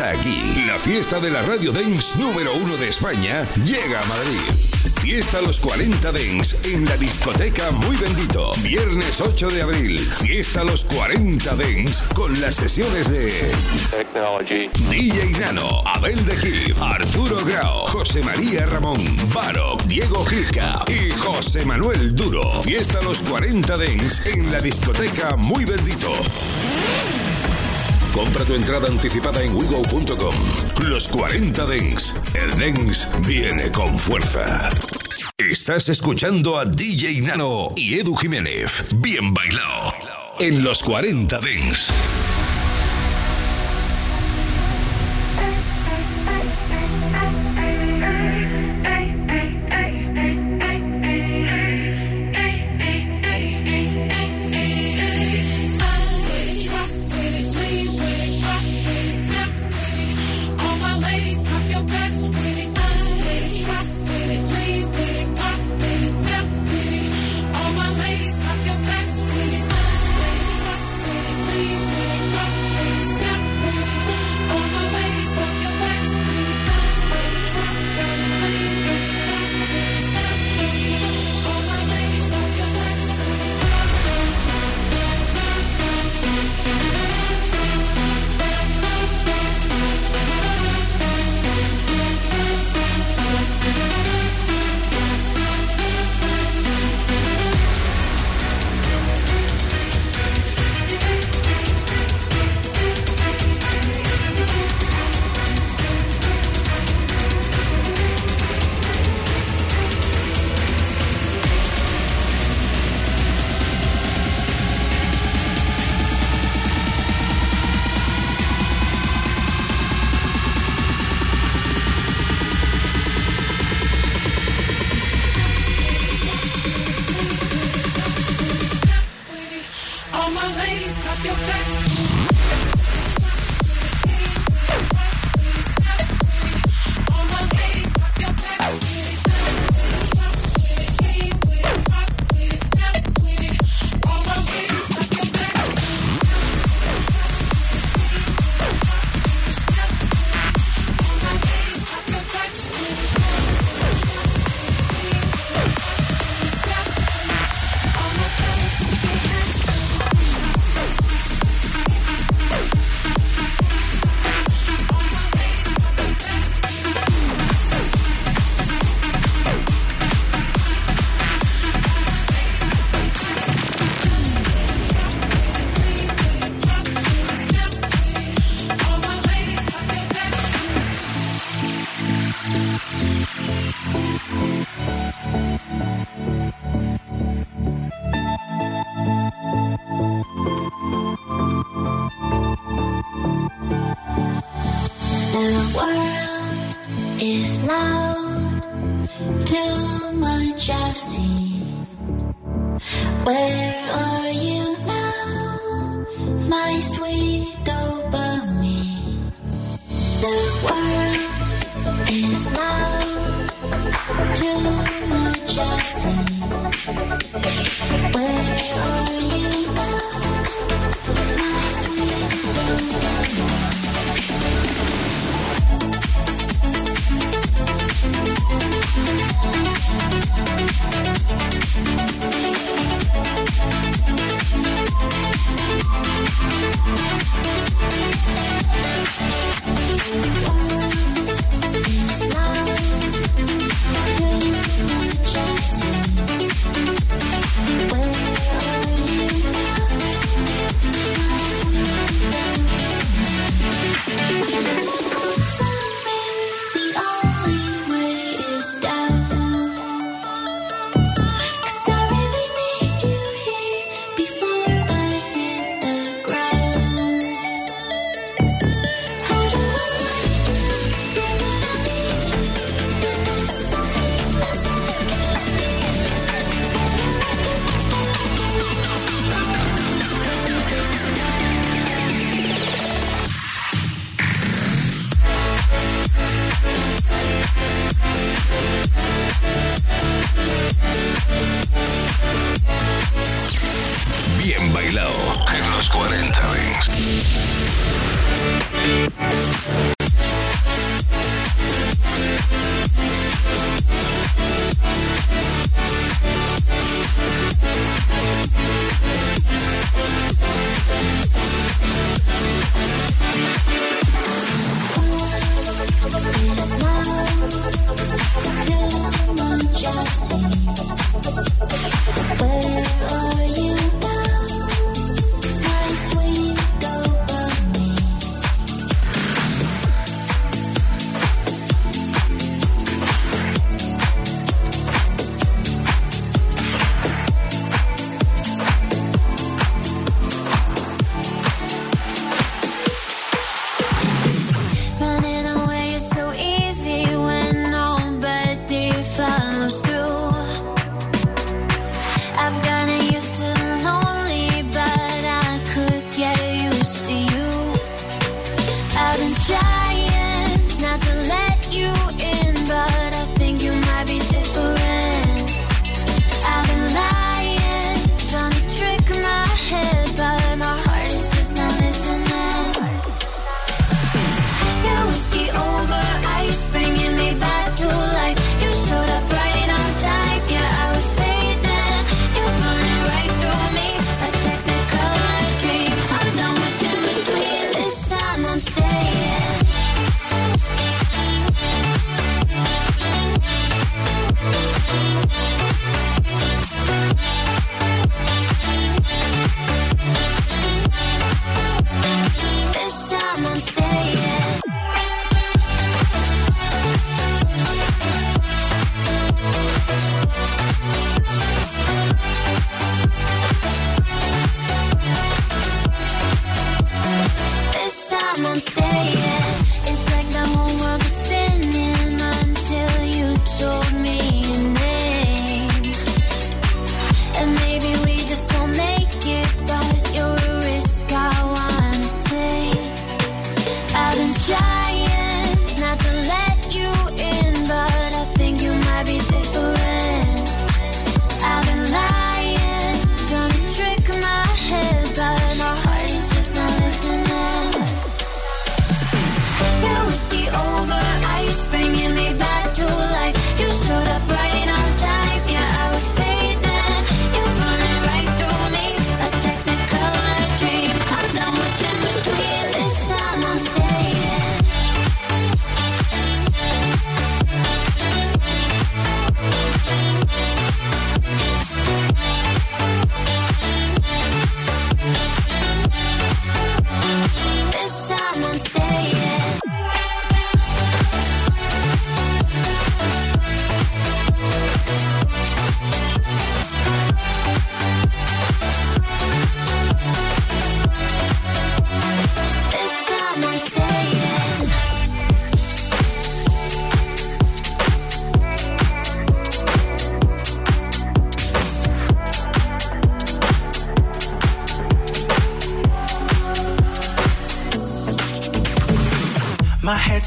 está aquí. La fiesta de la Radio Dance número uno de España llega a Madrid. Fiesta Los 40 Dens en la discoteca Muy Bendito. Viernes 8 de abril. Fiesta Los 40 Dens con las sesiones de DJ Nano, Abel de Kid, Arturo Grau, José María Ramón, Baro, Diego Gica y José Manuel Duro. Fiesta Los 40 Dens en la discoteca Muy Bendito. Compra tu entrada anticipada en wigo.com. Los 40 Dens. El Dens viene con fuerza. Estás escuchando a DJ Nano y Edu Jiménez. Bien bailado. En los 40 Dens.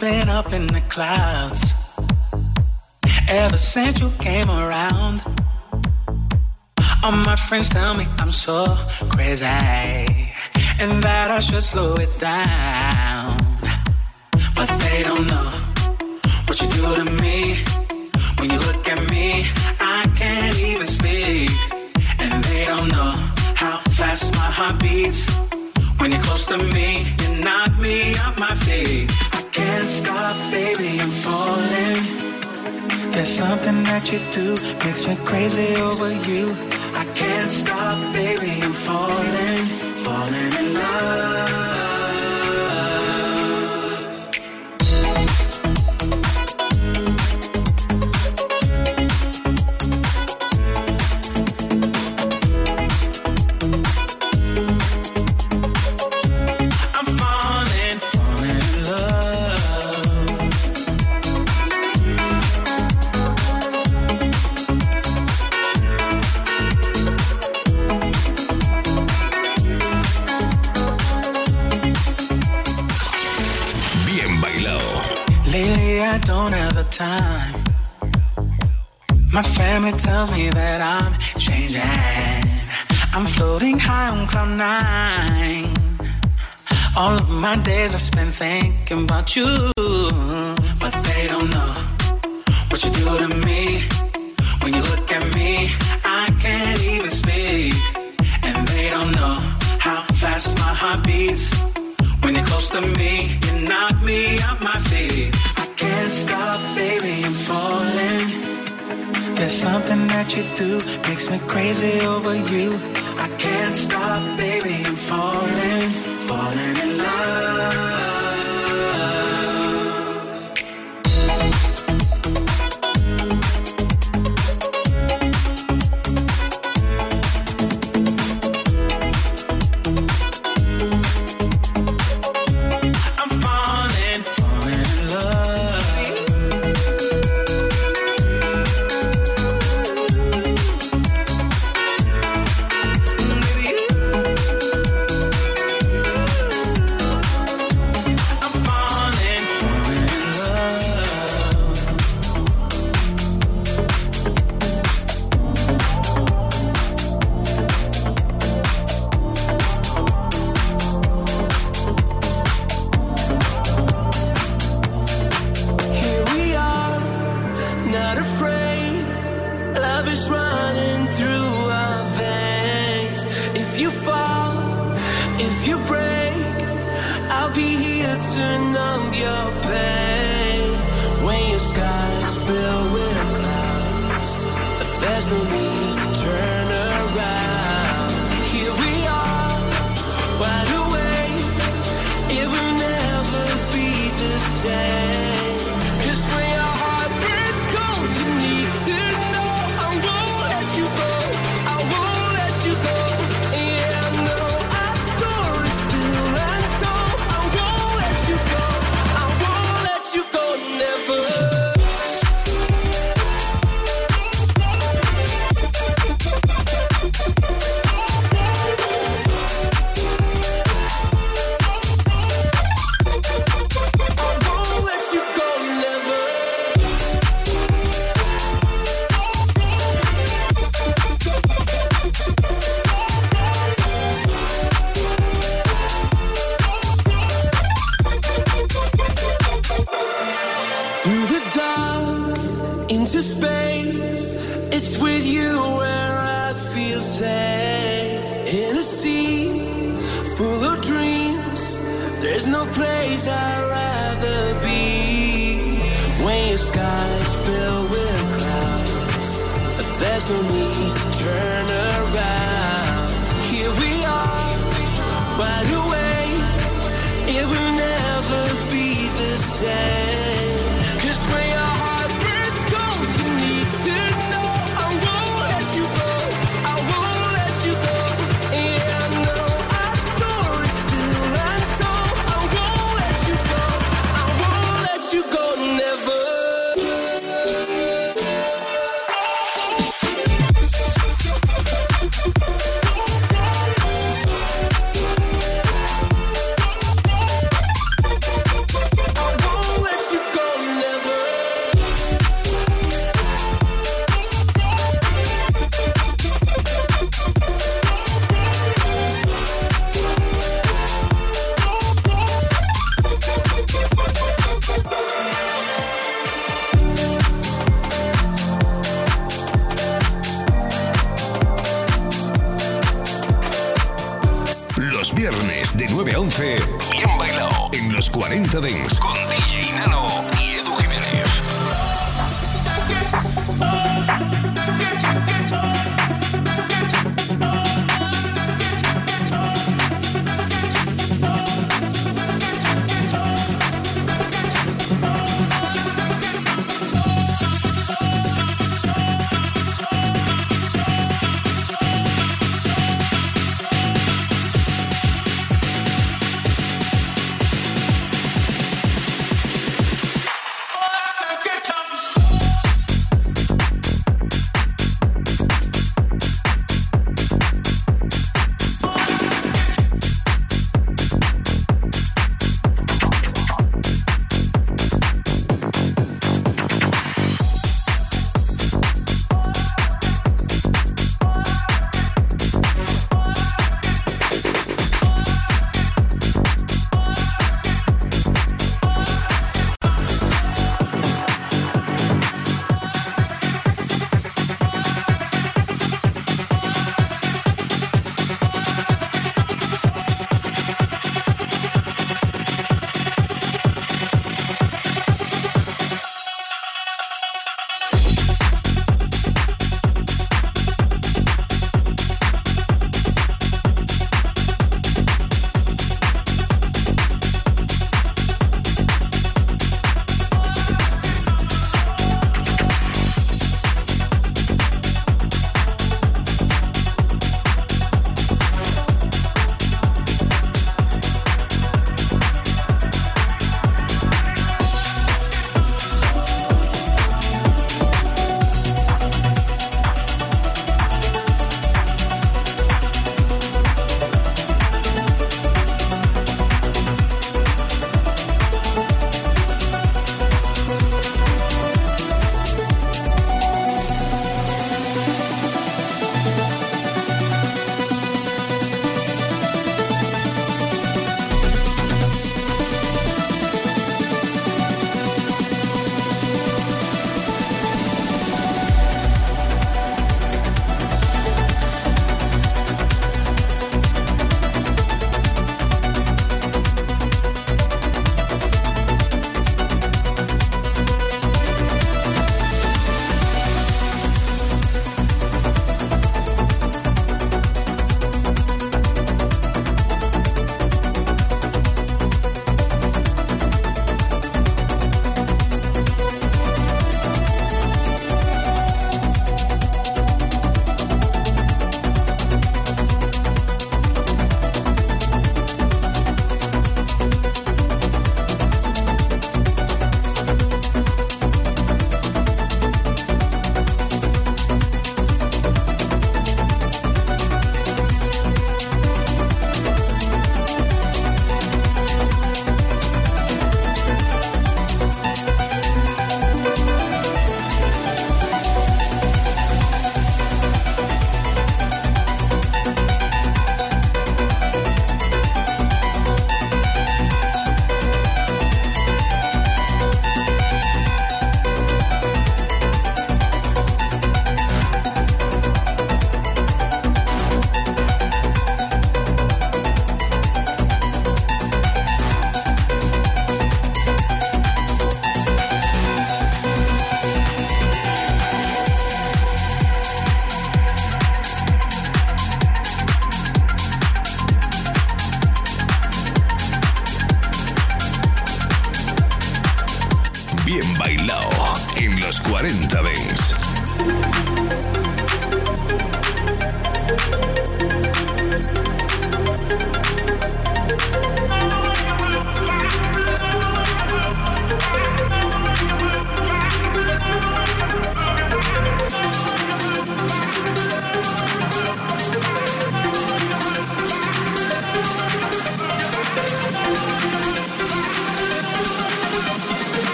been up in the clouds ever since you came around. All my friends tell me I'm so crazy and that I should slow it down. But they don't know what you do to me. that you do makes me crazy over you. I can't stop, baby. thinking about you.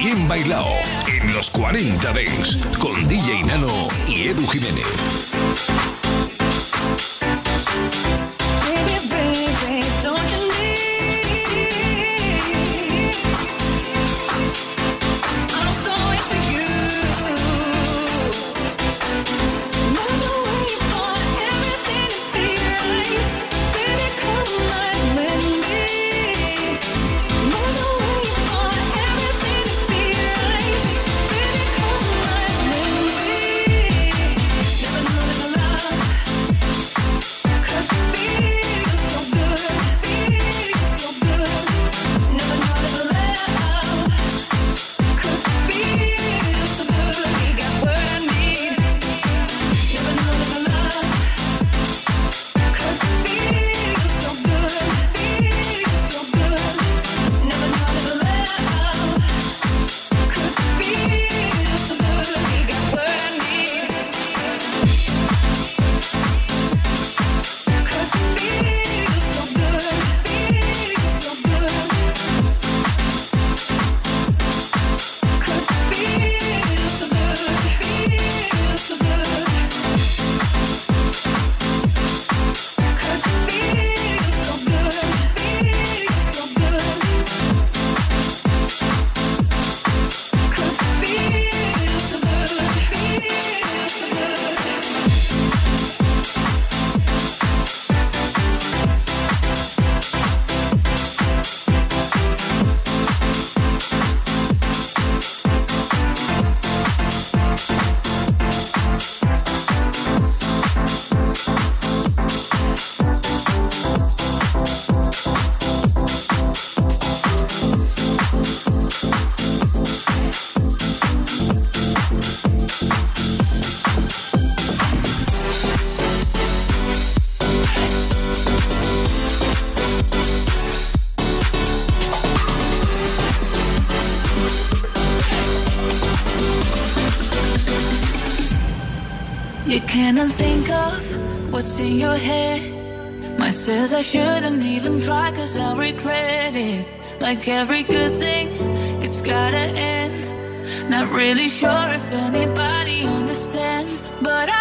Bien Bailao en los 40 Dents con DJ Nano y Edu Jiménez. Cannot think of what's in your head. My says I shouldn't even try cause I'll regret it. Like every good thing, it's gotta end. Not really sure if anybody understands, but I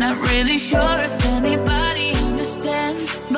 Not really sure if anybody understands.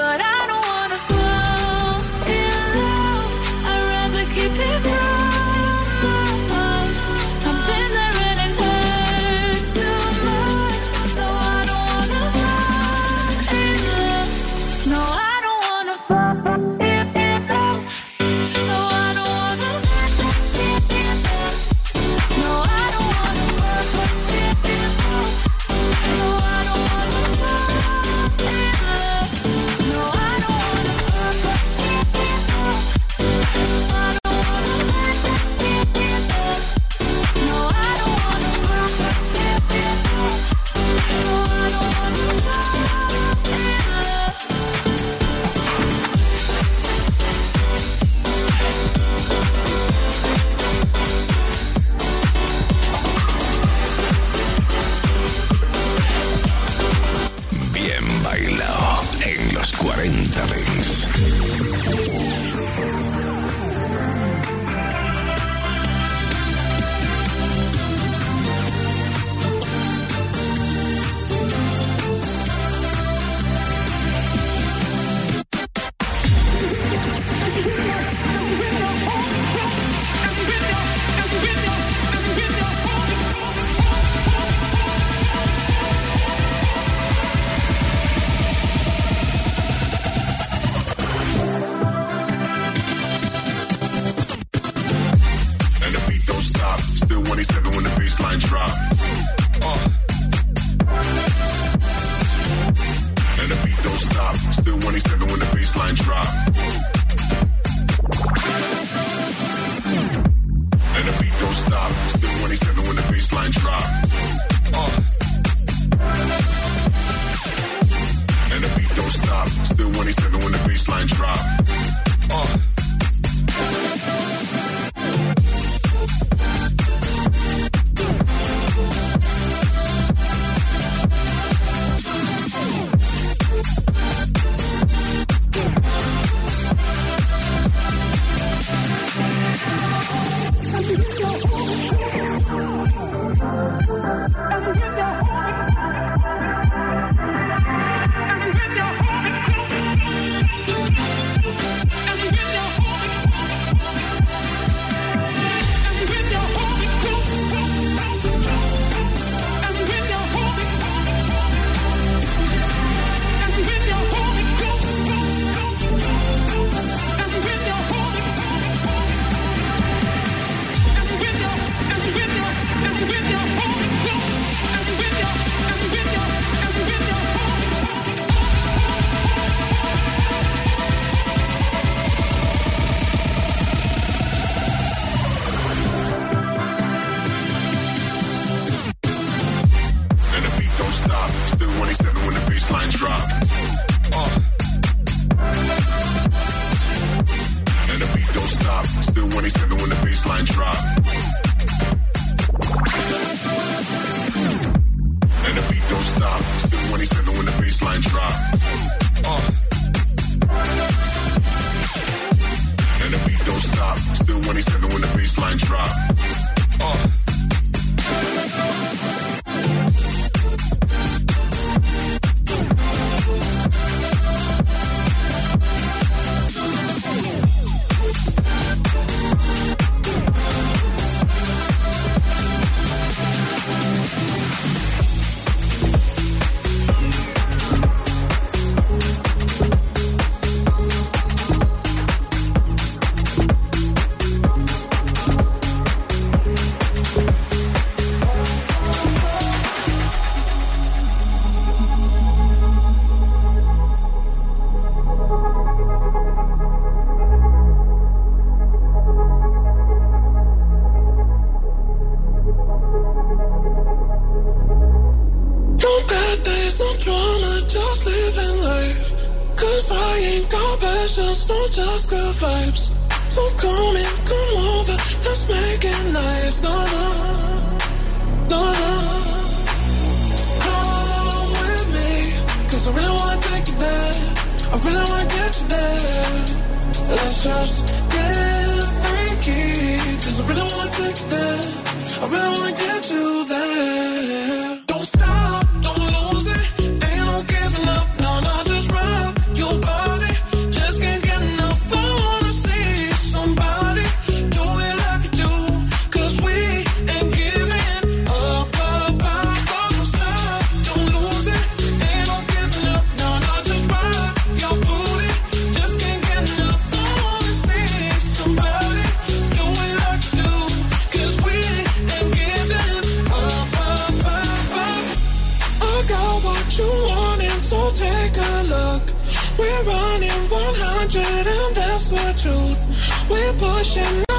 nothing.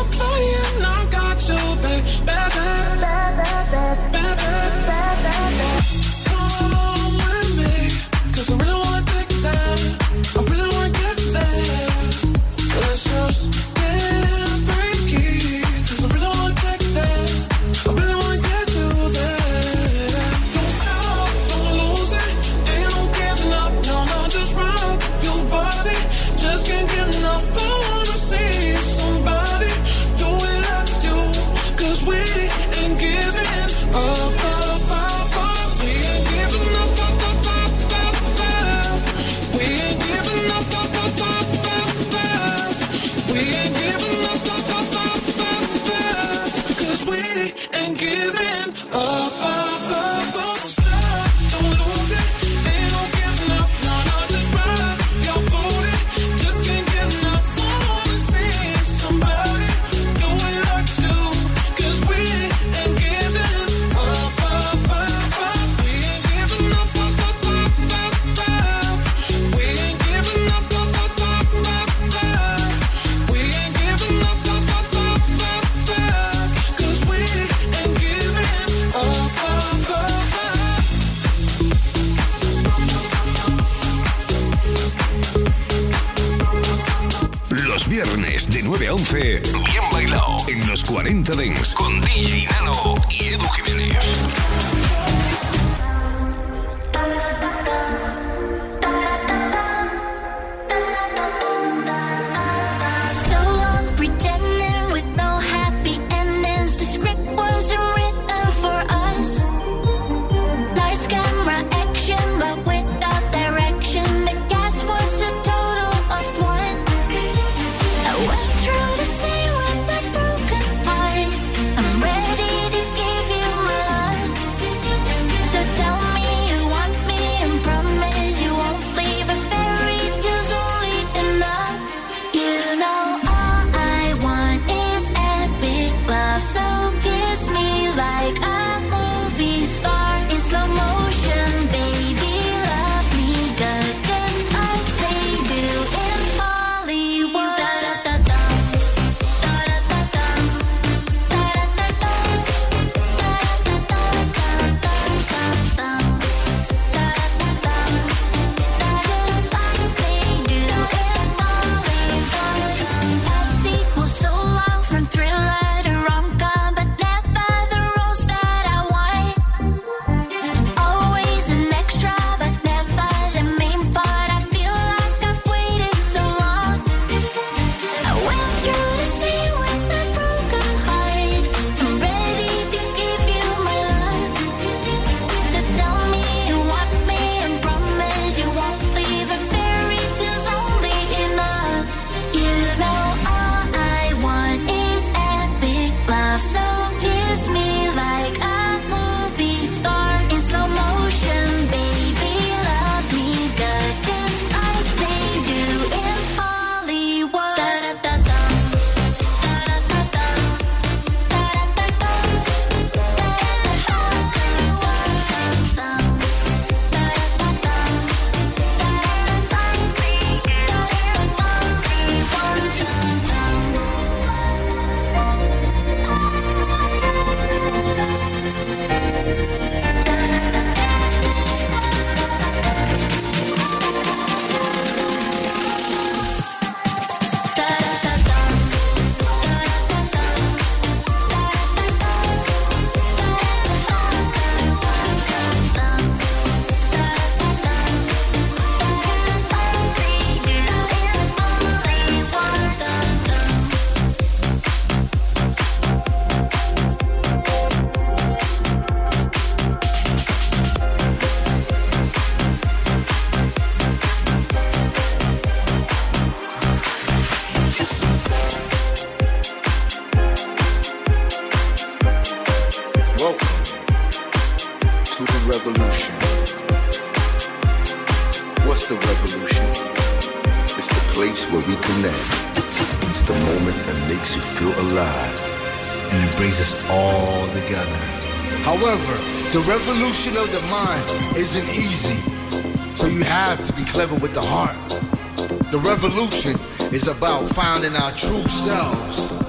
revolution is about finding our true selves.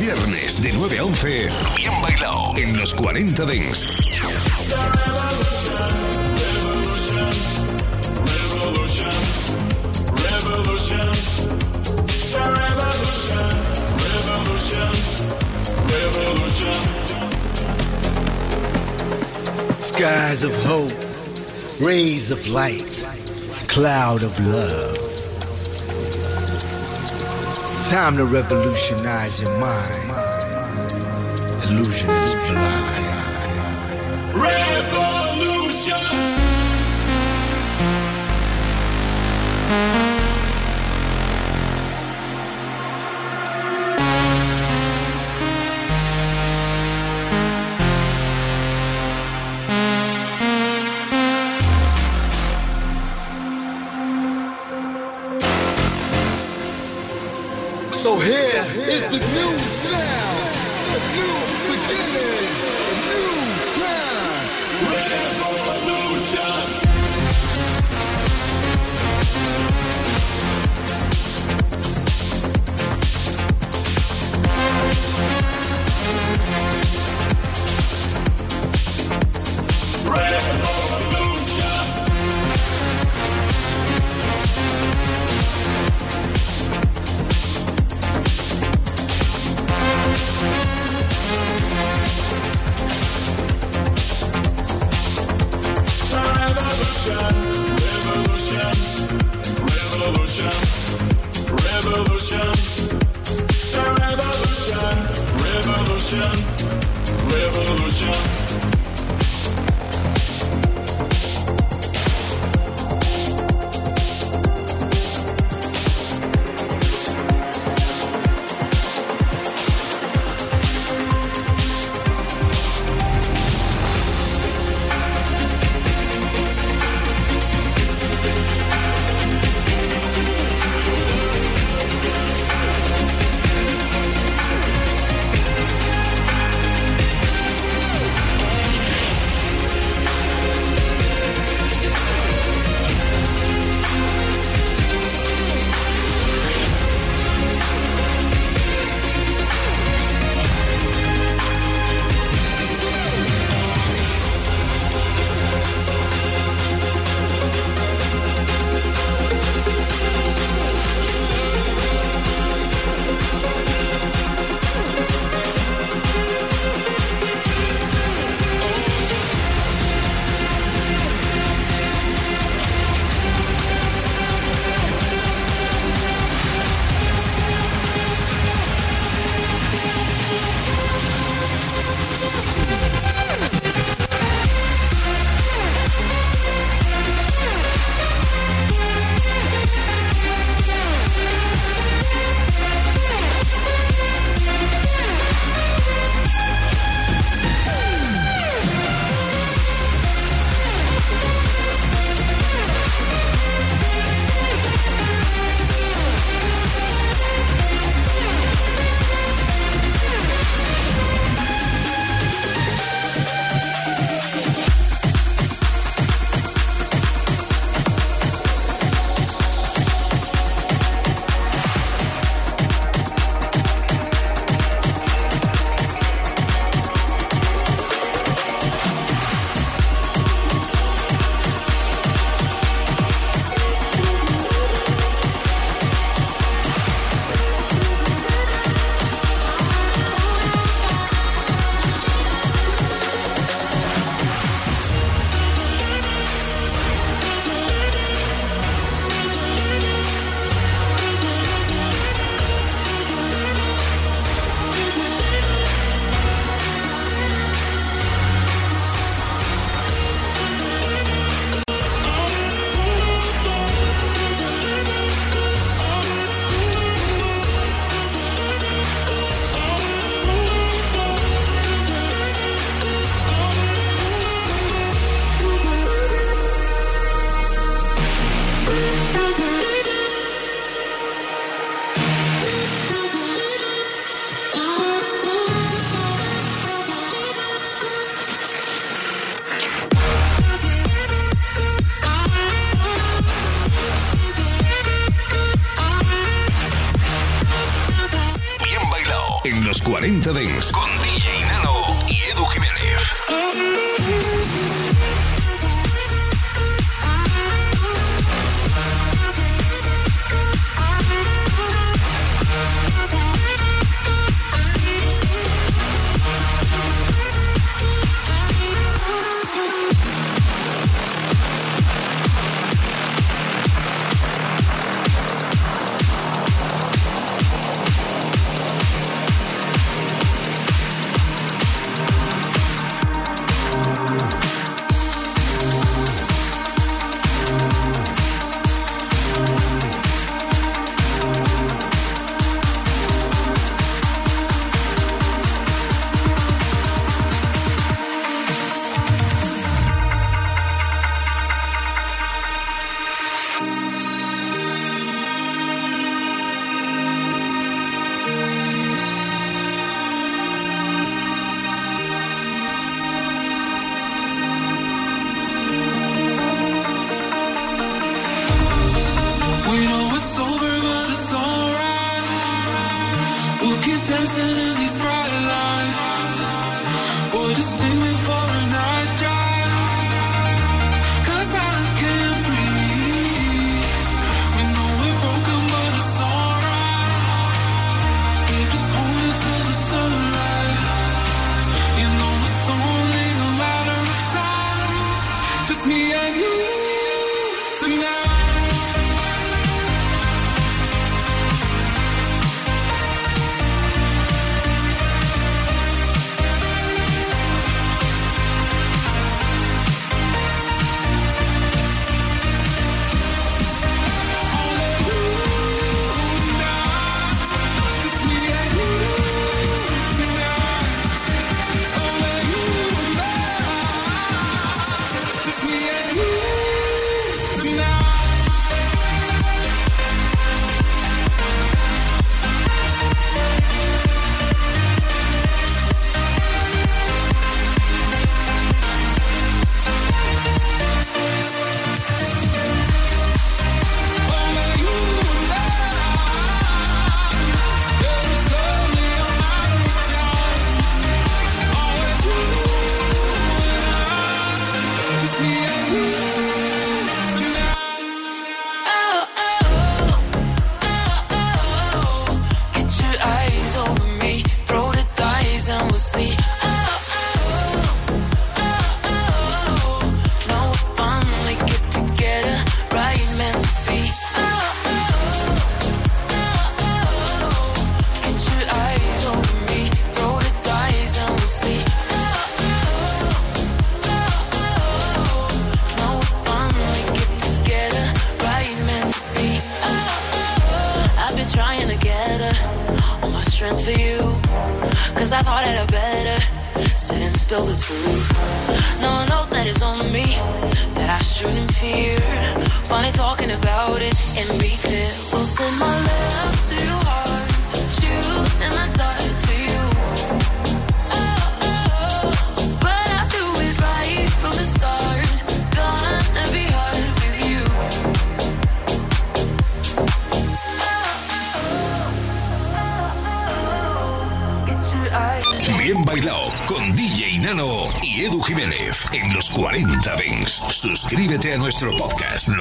Viernes de 9 a 11, bien bailado en los 40 Dings. Skies of hope, rays of light, cloud of love. Time to revolutionize your mind. Illusion is blind.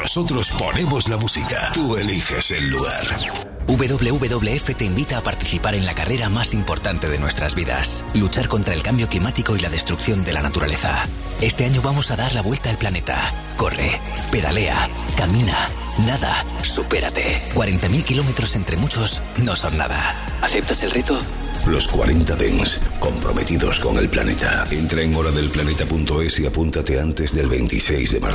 Nosotros ponemos la música. Tú eliges el lugar. WWF te invita a participar en la carrera más importante de nuestras vidas. Luchar contra el cambio climático y la destrucción de la naturaleza. Este año vamos a dar la vuelta al planeta. Corre, pedalea, camina, nada, supérate. 40.000 kilómetros entre muchos no son nada. ¿Aceptas el reto? Los 40 Dens, comprometidos con el planeta. Entra en horadelplaneta.es y apúntate antes del 26 de marzo.